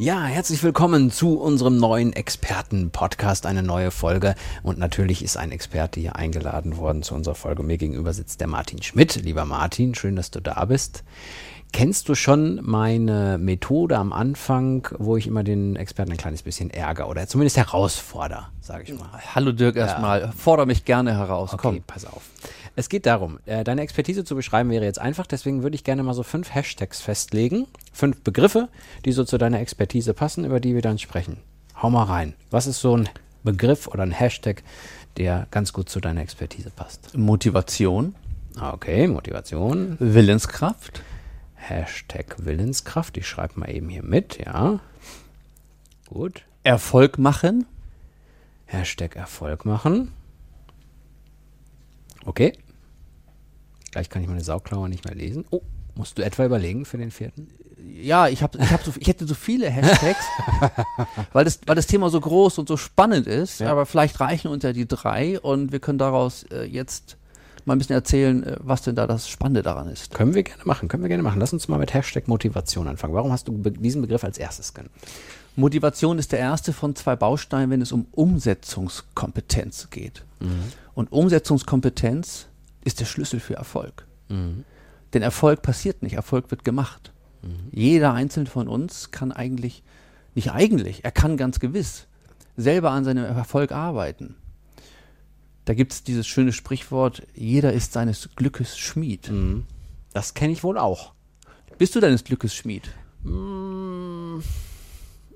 Ja, herzlich willkommen zu unserem neuen Experten-Podcast, eine neue Folge. Und natürlich ist ein Experte hier eingeladen worden zu unserer Folge. Mir gegenüber sitzt der Martin Schmidt. Lieber Martin, schön, dass du da bist. Kennst du schon meine Methode am Anfang, wo ich immer den Experten ein kleines bisschen ärgere oder zumindest herausfordere, sage ich mal? Hallo Dirk erstmal, ja. fordere mich gerne heraus. Okay, Komm. pass auf. Es geht darum, äh, deine Expertise zu beschreiben wäre jetzt einfach, deswegen würde ich gerne mal so fünf Hashtags festlegen, fünf Begriffe, die so zu deiner Expertise passen, über die wir dann sprechen. Hau mal rein. Was ist so ein Begriff oder ein Hashtag, der ganz gut zu deiner Expertise passt? Motivation. Okay, Motivation. Willenskraft. Hashtag Willenskraft. Ich schreibe mal eben hier mit, ja. Gut. Erfolg machen. Hashtag Erfolg machen. Okay. Gleich kann ich meine Sauklaue nicht mehr lesen. Oh, musst du etwa überlegen für den vierten? Ja, ich, hab, ich, hab so, ich hätte so viele Hashtags, weil, das, weil das Thema so groß und so spannend ist. Ja. Aber vielleicht reichen uns ja die drei und wir können daraus äh, jetzt mal ein bisschen erzählen, äh, was denn da das Spannende daran ist. Können wir gerne machen, können wir gerne machen. Lass uns mal mit Hashtag Motivation anfangen. Warum hast du be diesen Begriff als erstes genannt? Motivation ist der erste von zwei Bausteinen, wenn es um Umsetzungskompetenz geht. Mhm. Und Umsetzungskompetenz ist der Schlüssel für Erfolg. Mhm. Denn Erfolg passiert nicht, Erfolg wird gemacht. Mhm. Jeder einzelne von uns kann eigentlich, nicht eigentlich, er kann ganz gewiss selber an seinem Erfolg arbeiten. Da gibt es dieses schöne Sprichwort, jeder ist seines Glückes Schmied. Mhm. Das kenne ich wohl auch. Bist du deines Glückes Schmied? Mm,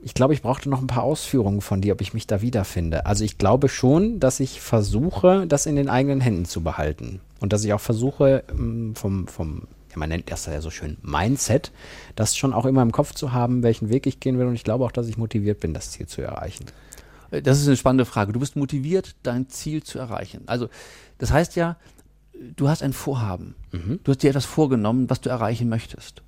ich glaube, ich brauchte noch ein paar Ausführungen von dir, ob ich mich da wiederfinde. Also ich glaube schon, dass ich versuche, das in den eigenen Händen zu behalten. Und dass ich auch versuche, mm, vom, vom ja, man nennt das ja so schön Mindset, das schon auch immer im Kopf zu haben, welchen Weg ich gehen will. Und ich glaube auch, dass ich motiviert bin, das Ziel zu erreichen. Äh, das ist eine spannende Frage. Du bist motiviert, dein Ziel zu erreichen. Also, das heißt ja, du hast ein Vorhaben. Mhm. Du hast dir etwas vorgenommen, was du erreichen möchtest.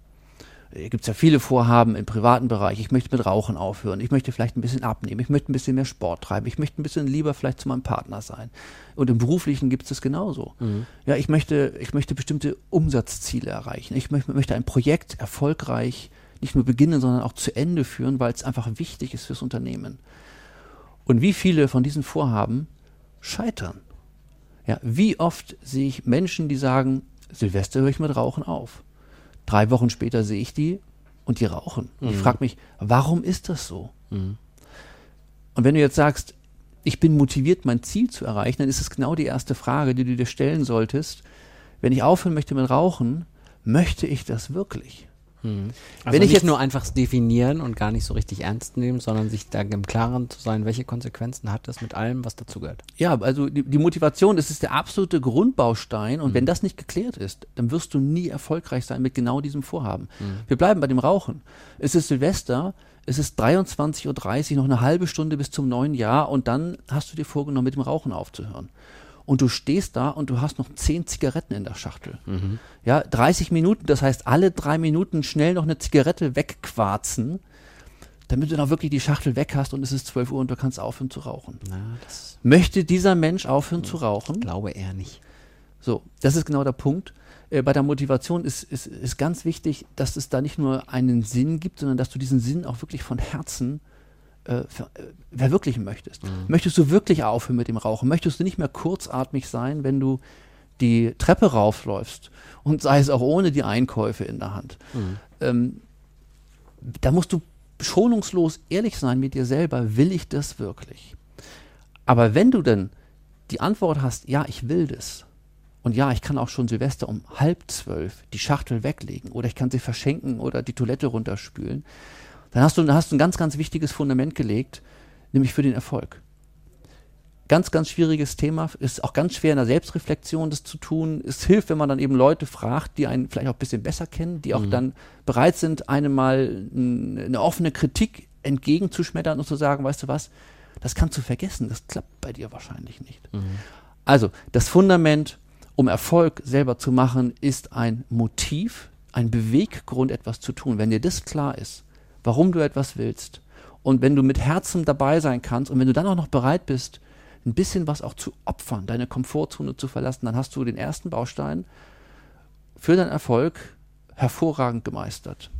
Hier gibt es ja viele Vorhaben im privaten Bereich. Ich möchte mit Rauchen aufhören. Ich möchte vielleicht ein bisschen abnehmen. Ich möchte ein bisschen mehr Sport treiben. Ich möchte ein bisschen lieber vielleicht zu meinem Partner sein. Und im Beruflichen gibt es das genauso. Mhm. Ja, ich möchte, ich möchte bestimmte Umsatzziele erreichen. Ich möchte, möchte ein Projekt erfolgreich nicht nur beginnen, sondern auch zu Ende führen, weil es einfach wichtig ist fürs Unternehmen. Und wie viele von diesen Vorhaben scheitern? Ja, wie oft sehe ich Menschen, die sagen, Silvester höre ich mit Rauchen auf. Drei Wochen später sehe ich die und die rauchen. Mhm. Ich frage mich, warum ist das so? Mhm. Und wenn du jetzt sagst, ich bin motiviert, mein Ziel zu erreichen, dann ist es genau die erste Frage, die du dir stellen solltest. Wenn ich aufhören möchte mit Rauchen, möchte ich das wirklich? Hm. Also Wenn ich jetzt nur einfach definieren und gar nicht so richtig ernst nehmen, sondern sich da im Klaren zu sein, welche Konsequenzen hat das mit allem, was dazugehört. Ja, also die, die, Motivation, das ist der absolute Grundbaustein und mhm. wenn das nicht geklärt ist, dann wirst du nie erfolgreich sein mit genau diesem Vorhaben. Mhm. Wir bleiben bei dem Rauchen. Es ist Silvester, es ist 23.30 Uhr, noch eine halbe Stunde bis zum neuen Jahr und dann hast du dir vorgenommen, mit dem Rauchen aufzuhören und du stehst da und du hast noch zehn Zigaretten in der Schachtel. Mhm. Ja, 30 Minuten, das heißt alle drei Minuten schnell noch eine Zigarette wegquarzen, damit du dann wirklich die Schachtel weg hast und es ist 12 Uhr und du kannst aufhören zu rauchen. Na, Möchte dieser Mensch aufhören zu rauchen? Glaube er nicht. So, das ist genau der Punkt. Äh, bei der Motivation ist, ist, ist ganz wichtig, dass es da nicht nur einen Sinn gibt, sondern dass du diesen Sinn auch wirklich von Herzen äh, verwirklichen möchtest. Mhm. Möchtest du wirklich aufhören mit dem Rauchen? Möchtest du nicht mehr kurzatmig sein, wenn du die Treppe raufläufst und sei es auch ohne die Einkäufe in der Hand? Mhm. Ähm, da musst du schonungslos ehrlich sein mit dir selber. Will ich das wirklich? Aber wenn du denn die Antwort hast, ja, ich will das, und ja, ich kann auch schon Silvester um halb zwölf die Schachtel weglegen oder ich kann sie verschenken oder die Toilette runterspülen, dann hast du, hast du ein ganz, ganz wichtiges Fundament gelegt, nämlich für den Erfolg. Ganz, ganz schwieriges Thema, ist auch ganz schwer in der Selbstreflexion das zu tun. Es hilft, wenn man dann eben Leute fragt, die einen vielleicht auch ein bisschen besser kennen, die auch mhm. dann bereit sind, einem mal eine offene Kritik entgegenzuschmettern und zu sagen, weißt du was, das kannst du vergessen, das klappt bei dir wahrscheinlich nicht. Mhm. Also, das Fundament um Erfolg selber zu machen, ist ein Motiv, ein Beweggrund, etwas zu tun. Wenn dir das klar ist, warum du etwas willst und wenn du mit Herzen dabei sein kannst und wenn du dann auch noch bereit bist, ein bisschen was auch zu opfern, deine Komfortzone zu verlassen, dann hast du den ersten Baustein für deinen Erfolg hervorragend gemeistert.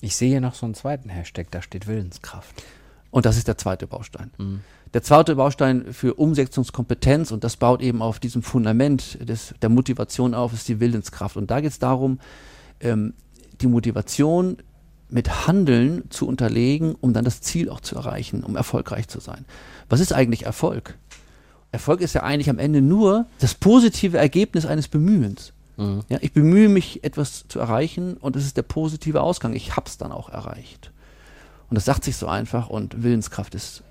Ich sehe noch so einen zweiten Hashtag, da steht Willenskraft. Und das ist der zweite Baustein. Mhm. Der zweite Baustein für Umsetzungskompetenz, und das baut eben auf diesem Fundament des, der Motivation auf, ist die Willenskraft. Und da geht es darum, ähm, die Motivation mit Handeln zu unterlegen, um dann das Ziel auch zu erreichen, um erfolgreich zu sein. Was ist eigentlich Erfolg? Erfolg ist ja eigentlich am Ende nur das positive Ergebnis eines Bemühens. Mhm. Ja, ich bemühe mich, etwas zu erreichen und es ist der positive Ausgang. Ich habe es dann auch erreicht. Und das sagt sich so einfach und Willenskraft ist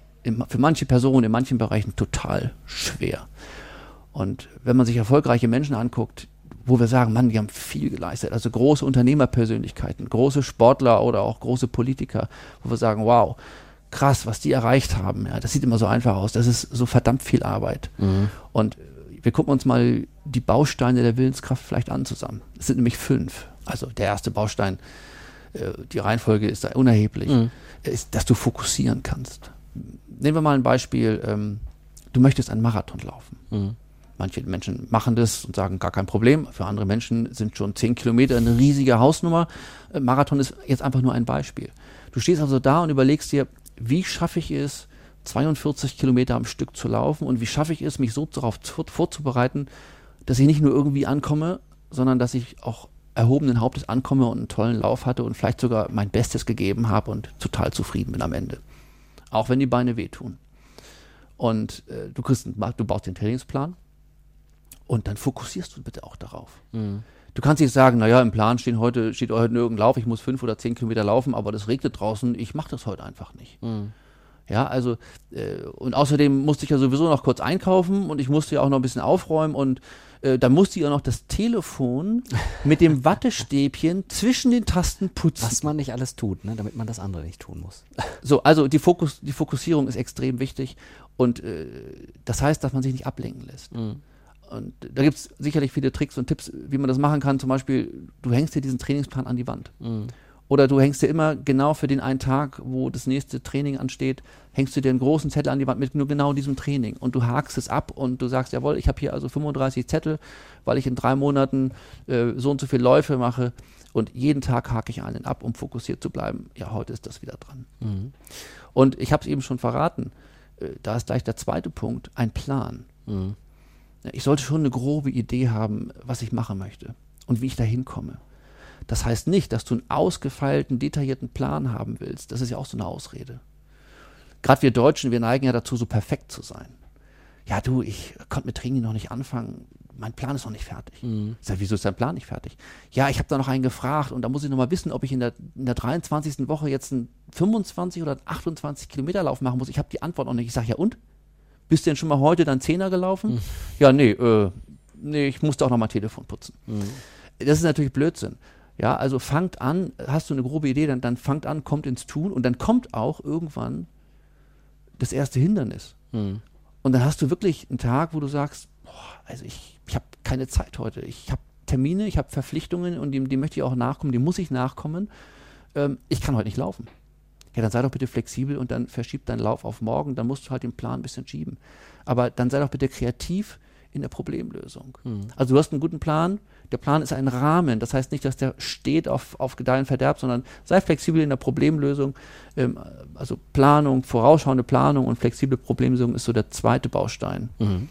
für manche Personen in manchen Bereichen total schwer. Und wenn man sich erfolgreiche Menschen anguckt, wo wir sagen, Mann, die haben viel geleistet, also große Unternehmerpersönlichkeiten, große Sportler oder auch große Politiker, wo wir sagen, wow, krass, was die erreicht haben. Ja, das sieht immer so einfach aus. Das ist so verdammt viel Arbeit. Mhm. Und wir gucken uns mal die Bausteine der Willenskraft vielleicht an zusammen. Es sind nämlich fünf. Also der erste Baustein, äh, die Reihenfolge ist da unerheblich, mhm. ist, dass du fokussieren kannst. Nehmen wir mal ein Beispiel. Ähm, du möchtest einen Marathon laufen. Mhm. Manche Menschen machen das und sagen, gar kein Problem. Für andere Menschen sind schon zehn Kilometer eine riesige Hausnummer. Äh, Marathon ist jetzt einfach nur ein Beispiel. Du stehst also da und überlegst dir, wie schaffe ich es, 42 Kilometer am Stück zu laufen und wie schaffe ich es, mich so darauf vorzubereiten, dass ich nicht nur irgendwie ankomme, sondern dass ich auch erhobenen Hauptes ankomme und einen tollen Lauf hatte und vielleicht sogar mein Bestes gegeben habe und total zufrieden bin am Ende. Auch wenn die Beine wehtun. Und äh, du, kriegst, du baust den Trainingsplan und dann fokussierst du bitte auch darauf. Mhm. Du kannst nicht sagen, naja, im Plan stehen heute, steht heute irgendein Lauf, ich muss fünf oder zehn Kilometer laufen, aber das regnet draußen, ich mache das heute einfach nicht. Mhm. Ja, also, äh, und außerdem musste ich ja sowieso noch kurz einkaufen und ich musste ja auch noch ein bisschen aufräumen und äh, dann musste ich auch noch das Telefon mit dem Wattestäbchen zwischen den Tasten putzen. Was man nicht alles tut, ne, damit man das andere nicht tun muss. So, also die, Fokus, die Fokussierung ist extrem wichtig und äh, das heißt, dass man sich nicht ablenken lässt. Mhm. Und da gibt es sicherlich viele Tricks und Tipps, wie man das machen kann. Zum Beispiel, du hängst dir diesen Trainingsplan an die Wand. Mhm. Oder du hängst dir immer genau für den einen Tag, wo das nächste Training ansteht, hängst du dir einen großen Zettel an die Wand mit nur genau diesem Training. Und du hakst es ab und du sagst, jawohl, ich habe hier also 35 Zettel, weil ich in drei Monaten äh, so und so viele Läufe mache. Und jeden Tag hake ich einen ab, um fokussiert zu bleiben. Ja, heute ist das wieder dran. Mhm. Und ich habe es eben schon verraten, äh, da ist gleich der zweite Punkt, ein Plan. Mhm. Ich sollte schon eine grobe Idee haben, was ich machen möchte und wie ich da hinkomme. Das heißt nicht, dass du einen ausgefeilten, detaillierten Plan haben willst. Das ist ja auch so eine Ausrede. Gerade wir Deutschen, wir neigen ja dazu, so perfekt zu sein. Ja, du, ich konnte mit Training noch nicht anfangen. Mein Plan ist noch nicht fertig. Mhm. Ich sag, wieso ist dein Plan nicht fertig? Ja, ich habe da noch einen gefragt und da muss ich noch mal wissen, ob ich in der, in der 23. Woche jetzt einen 25 oder 28 Kilometer Lauf machen muss. Ich habe die Antwort noch nicht. Ich sage, ja und? Bist du denn schon mal heute dann Zehner gelaufen? Mhm. Ja, nee, äh, nee, ich musste auch noch mal Telefon putzen. Mhm. Das ist natürlich Blödsinn. Ja, also fangt an, hast du eine grobe Idee, dann, dann fangt an, kommt ins Tun und dann kommt auch irgendwann das erste Hindernis. Mhm. Und dann hast du wirklich einen Tag, wo du sagst, boah, also ich, ich habe keine Zeit heute. Ich habe Termine, ich habe Verpflichtungen und die, die möchte ich auch nachkommen, die muss ich nachkommen. Ähm, ich kann heute nicht laufen ja, dann sei doch bitte flexibel und dann verschiebt deinen Lauf auf morgen, dann musst du halt den Plan ein bisschen schieben. Aber dann sei doch bitte kreativ in der Problemlösung. Mhm. Also du hast einen guten Plan, der Plan ist ein Rahmen, das heißt nicht, dass der steht auf, auf Gedeihen Verderb, sondern sei flexibel in der Problemlösung. Ähm, also Planung, vorausschauende Planung und flexible Problemlösung ist so der zweite Baustein mhm.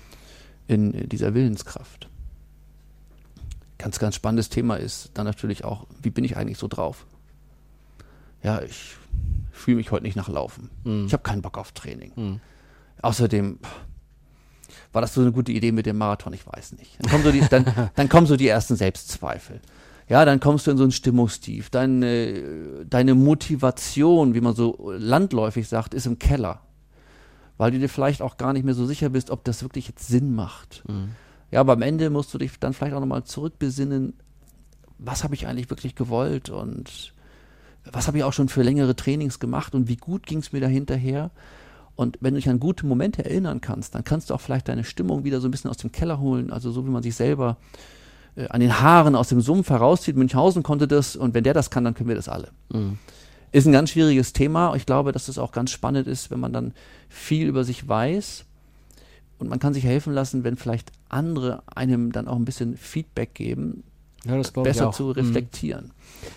in, in dieser Willenskraft. Ganz, ganz spannendes Thema ist dann natürlich auch, wie bin ich eigentlich so drauf? Ja, ich fühle mich heute nicht nach Laufen. Mhm. Ich habe keinen Bock auf Training. Mhm. Außerdem war das so eine gute Idee mit dem Marathon, ich weiß nicht. Dann kommen so die, dann, dann kommen so die ersten Selbstzweifel. Ja, dann kommst du in so ein Stimmungstief. Deine, deine Motivation, wie man so landläufig sagt, ist im Keller. Weil du dir vielleicht auch gar nicht mehr so sicher bist, ob das wirklich jetzt Sinn macht. Mhm. Ja, aber am Ende musst du dich dann vielleicht auch nochmal zurückbesinnen, was habe ich eigentlich wirklich gewollt und was habe ich auch schon für längere Trainings gemacht und wie gut ging es mir da hinterher. Und wenn du dich an gute Momente erinnern kannst, dann kannst du auch vielleicht deine Stimmung wieder so ein bisschen aus dem Keller holen, also so wie man sich selber äh, an den Haaren aus dem Sumpf herauszieht. Münchhausen konnte das und wenn der das kann, dann können wir das alle. Mhm. Ist ein ganz schwieriges Thema. Ich glaube, dass das auch ganz spannend ist, wenn man dann viel über sich weiß und man kann sich helfen lassen, wenn vielleicht andere einem dann auch ein bisschen Feedback geben, Ja, besser zu Mhm. reflektieren.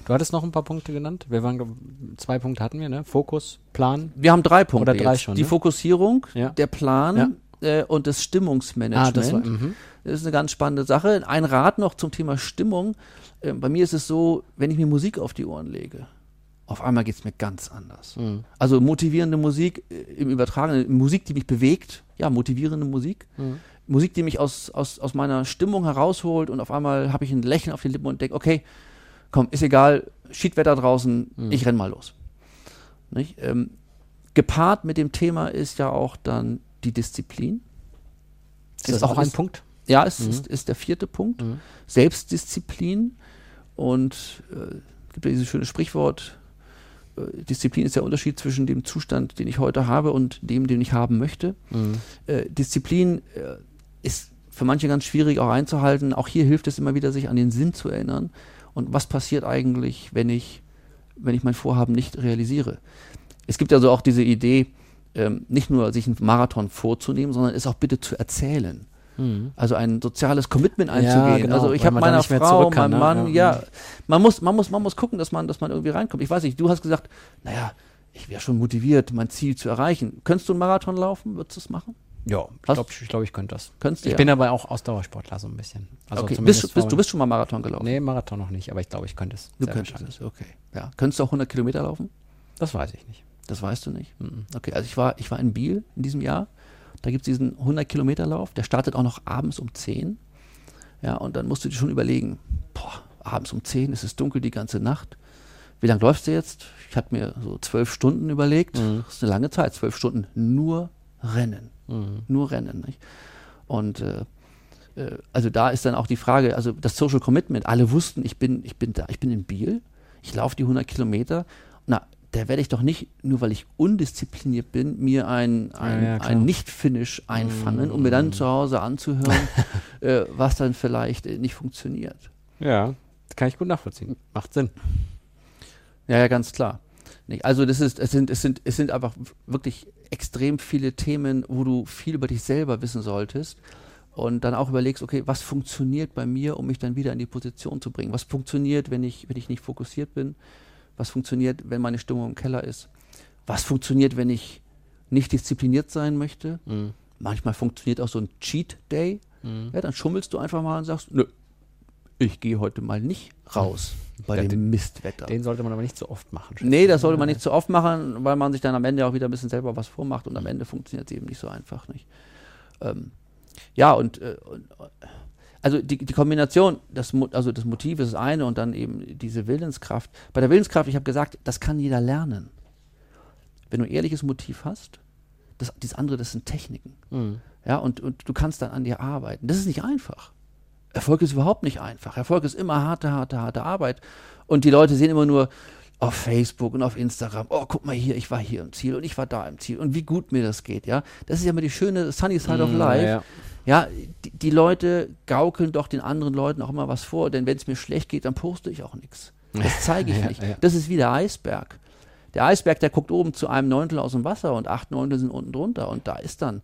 Du hattest noch ein paar Punkte genannt. Wir waren, zwei Punkte hatten wir, ne? Fokus, Plan. Wir haben drei Punkte. Oder drei jetzt. schon, Die ne? Fokussierung, Ja. der Plan äh, und das Stimmungsmanagement. Ah, das war, mhm. Das ist eine ganz spannende Sache. Ein Rat noch zum Thema Stimmung. Äh, bei mir ist es so, wenn ich mir Musik auf die Ohren lege, auf einmal geht es mir ganz anders. Mhm. Also motivierende Musik äh, im Übertragenen, Musik, die mich bewegt, ja, motivierende Musik. Mhm. Musik, die mich aus, aus, aus meiner Stimmung herausholt und auf einmal habe ich ein Lächeln auf den Lippen und denke, okay, komm, ist egal, Schiedwetter draußen, Mhm. ich renn mal los. Ähm, gepaart mit dem Thema ist ja auch dann die Disziplin. Ist das Ist- auch ein ist- Punkt? Ja, es Mhm. ist, ist der vierte Punkt. Mhm. Selbstdisziplin. Und äh, es gibt ja dieses schöne Sprichwort, äh, Disziplin ist der Unterschied zwischen dem Zustand, den ich heute habe und dem, den ich haben möchte. Mhm. Äh, Disziplin äh, ist für manche ganz schwierig auch einzuhalten. Auch hier hilft es immer wieder, sich an den Sinn zu erinnern. Und was passiert eigentlich, wenn ich, wenn ich mein Vorhaben nicht realisiere? Es gibt also auch diese Idee, ähm, nicht nur sich einen Marathon vorzunehmen, sondern es auch bitte zu erzählen. Mhm. Also ein soziales Commitment Ja, einzugehen. genau, also ich habe meiner Frau, kann, meinem ne? Mann, Ja. ja, man muss, man muss, man muss gucken, dass man, dass man irgendwie reinkommt. Ich weiß nicht, du hast gesagt, naja, ich wäre schon motiviert, mein Ziel zu erreichen. Könntest du einen Marathon laufen? Würdest du es machen? Ja, ich glaube, ich, glaub, ich könnte das. Könntest du Ich ja. bin aber auch Ausdauersportler so ein bisschen. Also okay. bist, bist, vor- du bist schon mal Marathon gelaufen? Nee, Marathon noch nicht, aber ich glaube, ich könnte es. Du könntest es, okay. Ja. Könntest du auch 100 Kilometer laufen? Das weiß ich nicht. Das weißt du nicht. Mhm. Okay, also ich war, ich war in Biel in diesem Jahr. Da gibt es diesen 100 Kilometer Lauf. Der startet auch noch abends um 10. Ja, und dann musst du dir schon überlegen, boah, abends um 10 ist es dunkel die ganze Nacht. Wie lange läufst du jetzt? Ich hatte mir so zwölf Stunden überlegt. Mhm. Das ist eine lange Zeit, zwölf Stunden nur Rennen. Mhm. Nur Rennen. Nicht? Und äh, äh, also da ist dann auch die Frage, also das Social Commitment, alle wussten, ich bin, ich bin da, ich bin in Biel, ich laufe die 100 Kilometer. Na, da werde ich doch nicht, nur weil ich undiszipliniert bin, mir ein, ein, Ja, ja, ein Nicht-Finish einfangen, um mir dann zu Hause anzuhören, äh, was dann vielleicht äh, nicht funktioniert. Ja, das kann ich gut nachvollziehen. Macht Sinn. Ja, ja, ganz klar. Nicht? Also das ist, es sind, es sind, es sind einfach wirklich extrem viele Themen, wo du viel über dich selber wissen solltest und dann auch überlegst, okay, was funktioniert bei mir, um mich dann wieder in die Position zu bringen? Was funktioniert, wenn ich, wenn ich nicht fokussiert bin? Was funktioniert, wenn meine Stimmung im Keller ist? Was funktioniert, wenn ich nicht diszipliniert sein möchte? Mhm. Manchmal funktioniert auch so ein Cheat Day. Mhm. Ja, dann schummelst du einfach mal und sagst, nö, ich gehe heute mal nicht raus bei Ja, dem Mistwetter. Den sollte man aber nicht so oft machen. Nee, das sollte man nicht zu oft machen, weil man sich dann am Ende auch wieder ein bisschen selber was vormacht und am Ende funktioniert es eben nicht so einfach. Nicht? Ähm, ja, und, äh, und äh, also die, die Kombination, das, also das Motiv ist das eine und dann eben diese Willenskraft. Bei der Willenskraft, ich habe gesagt, das kann jeder lernen. Wenn du ein ehrliches Motiv hast, das, dieses andere, das sind Techniken. Mhm. Ja, und, und du kannst dann an dir arbeiten. Das ist nicht einfach. Erfolg ist überhaupt nicht einfach. Erfolg ist immer harte, harte, harte Arbeit. Und die Leute sehen immer nur auf Facebook und auf Instagram, oh, guck mal hier, ich war hier im Ziel und ich war da im Ziel und wie gut mir das geht, ja. Das ist ja immer die schöne Sunny Side of Mhm, Life. ja, ja. Ja, die, die Leute gaukeln doch den anderen Leuten auch immer was vor, denn wenn es mir schlecht geht, dann poste ich auch nichts. Das zeige ich Ja, nicht. ja. Das ist wie der Eisberg. Der Eisberg, der guckt oben zu einem Neuntel aus dem Wasser und acht Neuntel sind unten drunter und da ist dann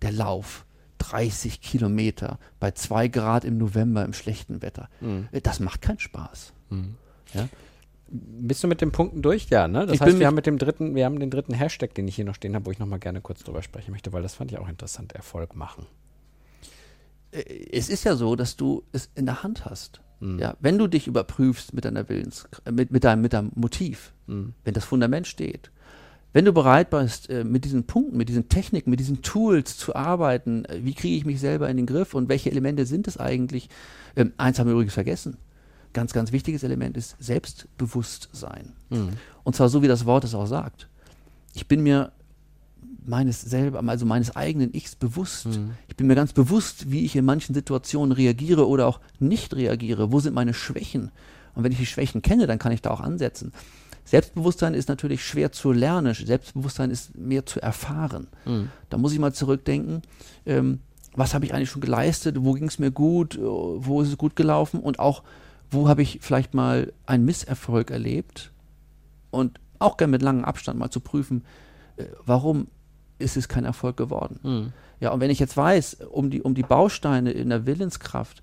der Lauf. 30 Kilometer bei zwei Grad im November im schlechten Wetter. Mhm. Das macht keinen Spaß. Ja? Bist du mit den Punkten durch? Ja, ne? Das Ich heißt, wir haben mit dem dritten, wir haben den dritten Hashtag, den ich hier noch stehen habe, wo ich noch mal gerne kurz drüber sprechen möchte, weil das fand ich auch interessant. Erfolg machen. Äh, Es ist ja so, dass du es in der Hand hast. Mhm. Ja, wenn du dich überprüfst mit deiner Willens, äh, mit, mit, deinem, mit deinem Motiv, Mhm. wenn das Fundament steht, wenn du bereit bist, äh, mit diesen Punkten, mit diesen Techniken, mit diesen Tools zu arbeiten, äh, wie kriege ich mich selber in den Griff und welche Elemente sind es eigentlich? Ähm, eins haben wir übrigens vergessen. Ganz, ganz wichtiges Element ist Selbstbewusstsein. Mhm. Und zwar so, wie das Wort es auch sagt. Ich bin mir meines selber, also meines eigenen Ichs bewusst. Mhm. Ich bin mir ganz bewusst, wie ich in manchen Situationen reagiere oder auch nicht reagiere. Wo sind meine Schwächen? Und wenn ich die Schwächen kenne, dann kann ich da auch ansetzen. Selbstbewusstsein ist natürlich schwer zu lernen. Selbstbewusstsein ist mehr zu erfahren. Mhm. Da muss ich mal zurückdenken. Ähm, was habe ich eigentlich schon geleistet? Wo ging es mir gut? Wo ist es gut gelaufen? Und auch, wo habe ich vielleicht mal einen Misserfolg erlebt? Und auch gerne mit langem Abstand mal zu prüfen, äh, warum ist es kein Erfolg geworden? Mhm. Ja, und wenn ich jetzt weiß, um die, um die Bausteine in der Willenskraft, äh,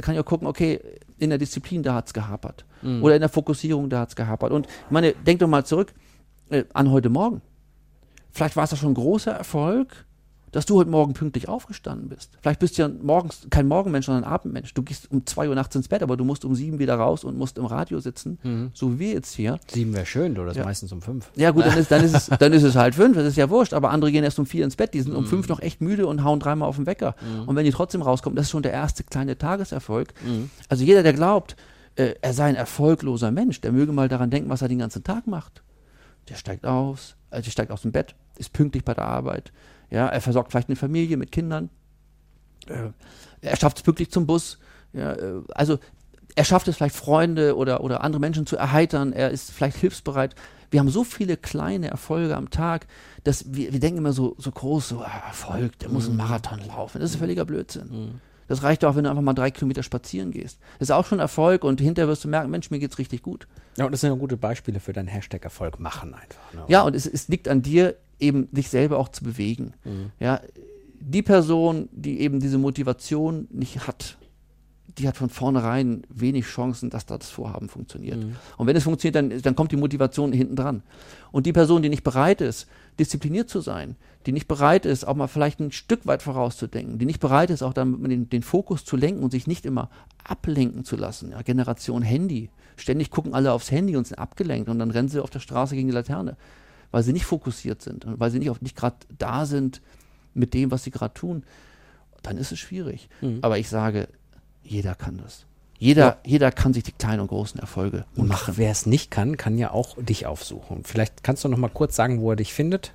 kann ich auch gucken, okay, in der Disziplin, da hat es gehapert. Mhm. Oder in der Fokussierung, da hat es gehapert. Und ich meine, denk doch mal zurück äh, an heute Morgen. Vielleicht war es ja schon ein großer Erfolg, dass du heute Morgen pünktlich aufgestanden bist. Vielleicht bist du ja morgens kein Morgenmensch, sondern ein Abendmensch. Du gehst um zwei Uhr nachts ins Bett, aber du musst um sieben wieder raus und musst im Radio sitzen, mhm. so wie wir jetzt hier. Sieben wäre schön, du, das ja. meistens um fünf. Ja gut, dann ist, dann, ist es, dann ist es halt fünf, das ist ja wurscht, aber andere gehen erst um vier ins Bett, die sind mhm. um fünf noch echt müde und hauen dreimal auf den Wecker. Mhm. Und wenn die trotzdem rauskommen, das ist schon der erste kleine Tageserfolg. Mhm. Also jeder, der glaubt, äh, er sei ein erfolgloser Mensch, der möge mal daran denken, was er den ganzen Tag macht. Der steigt aus, also der steigt aus dem Bett, ist pünktlich bei der Arbeit, ja, er versorgt vielleicht eine Familie mit Kindern. Äh, er schafft es pünktlich zum Bus. Ja, äh, also er schafft es vielleicht Freunde oder, oder andere Menschen zu erheitern. Er ist vielleicht hilfsbereit. Wir haben so viele kleine Erfolge am Tag, dass wir, wir denken immer so, so groß, so ah, Erfolg, der muss einen mhm. Marathon laufen. Das ist völliger Blödsinn. Mhm. Das reicht auch, wenn du einfach mal drei Kilometer spazieren gehst. Das ist auch schon Erfolg und hinterher wirst du merken, Mensch, mir geht's richtig gut. Ja, und das sind ja gute Beispiele für deinen Hashtag Erfolg machen einfach. Ne? Ja, und es, es liegt an dir, eben dich selber auch zu bewegen. Mhm. Ja, die Person, die eben diese Motivation nicht hat, die hat von vornherein wenig Chancen, dass das Vorhaben funktioniert. Mhm. Und wenn es funktioniert, dann, dann kommt die Motivation hinten dran. Und die Person, die nicht bereit ist, diszipliniert zu sein, die nicht bereit ist, auch mal vielleicht ein Stück weit vorauszudenken, die nicht bereit ist, auch dann den, den Fokus zu lenken und sich nicht immer ablenken zu lassen. Ja, Generation Handy. Ständig gucken alle aufs Handy und sind abgelenkt und dann rennen sie auf der Straße gegen die Laterne weil sie nicht fokussiert sind und weil sie nicht, nicht gerade da sind mit dem, was sie gerade tun, dann ist es schwierig. Mhm. Aber ich sage, jeder kann das. Jeder, ja. jeder kann sich die kleinen und großen Erfolge und machen. Wer es nicht kann, kann ja auch dich aufsuchen. Vielleicht kannst du noch mal kurz sagen, wo er dich findet.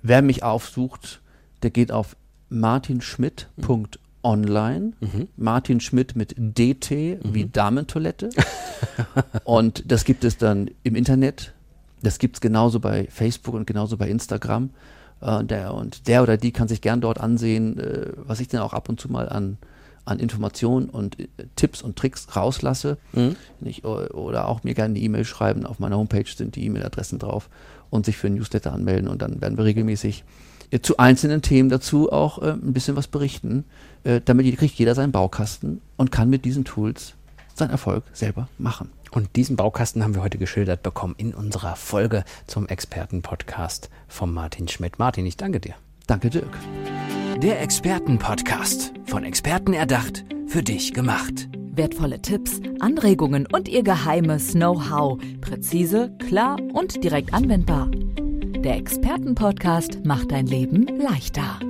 Wer mich aufsucht, der geht auf martinschmidt.online. Mhm. Martin Schmidt mit DT mhm. wie Damentoilette. und das gibt es dann im Internet das gibt es genauso bei Facebook und genauso bei Instagram. Äh, der, und der oder die kann sich gern dort ansehen, äh, was ich dann auch ab und zu mal an, an Informationen und äh, Tipps und Tricks rauslasse. Mhm. Ich, oder auch mir gerne eine E-Mail schreiben. Auf meiner Homepage sind die E-Mail-Adressen drauf und sich für ein Newsletter anmelden. Und dann werden wir regelmäßig äh, zu einzelnen Themen dazu auch äh, ein bisschen was berichten. Äh, damit kriegt jeder seinen Baukasten und kann mit diesen Tools seinen Erfolg selber machen. Und diesen Baukasten haben wir heute geschildert bekommen in unserer Folge zum Expertenpodcast von Martin Schmidt. Martin, ich danke dir. Danke, Dirk. Der Expertenpodcast. Von Experten erdacht, für dich gemacht. Wertvolle Tipps, Anregungen und ihr geheimes Know-how. Präzise, klar und direkt anwendbar. Der Expertenpodcast macht dein Leben leichter.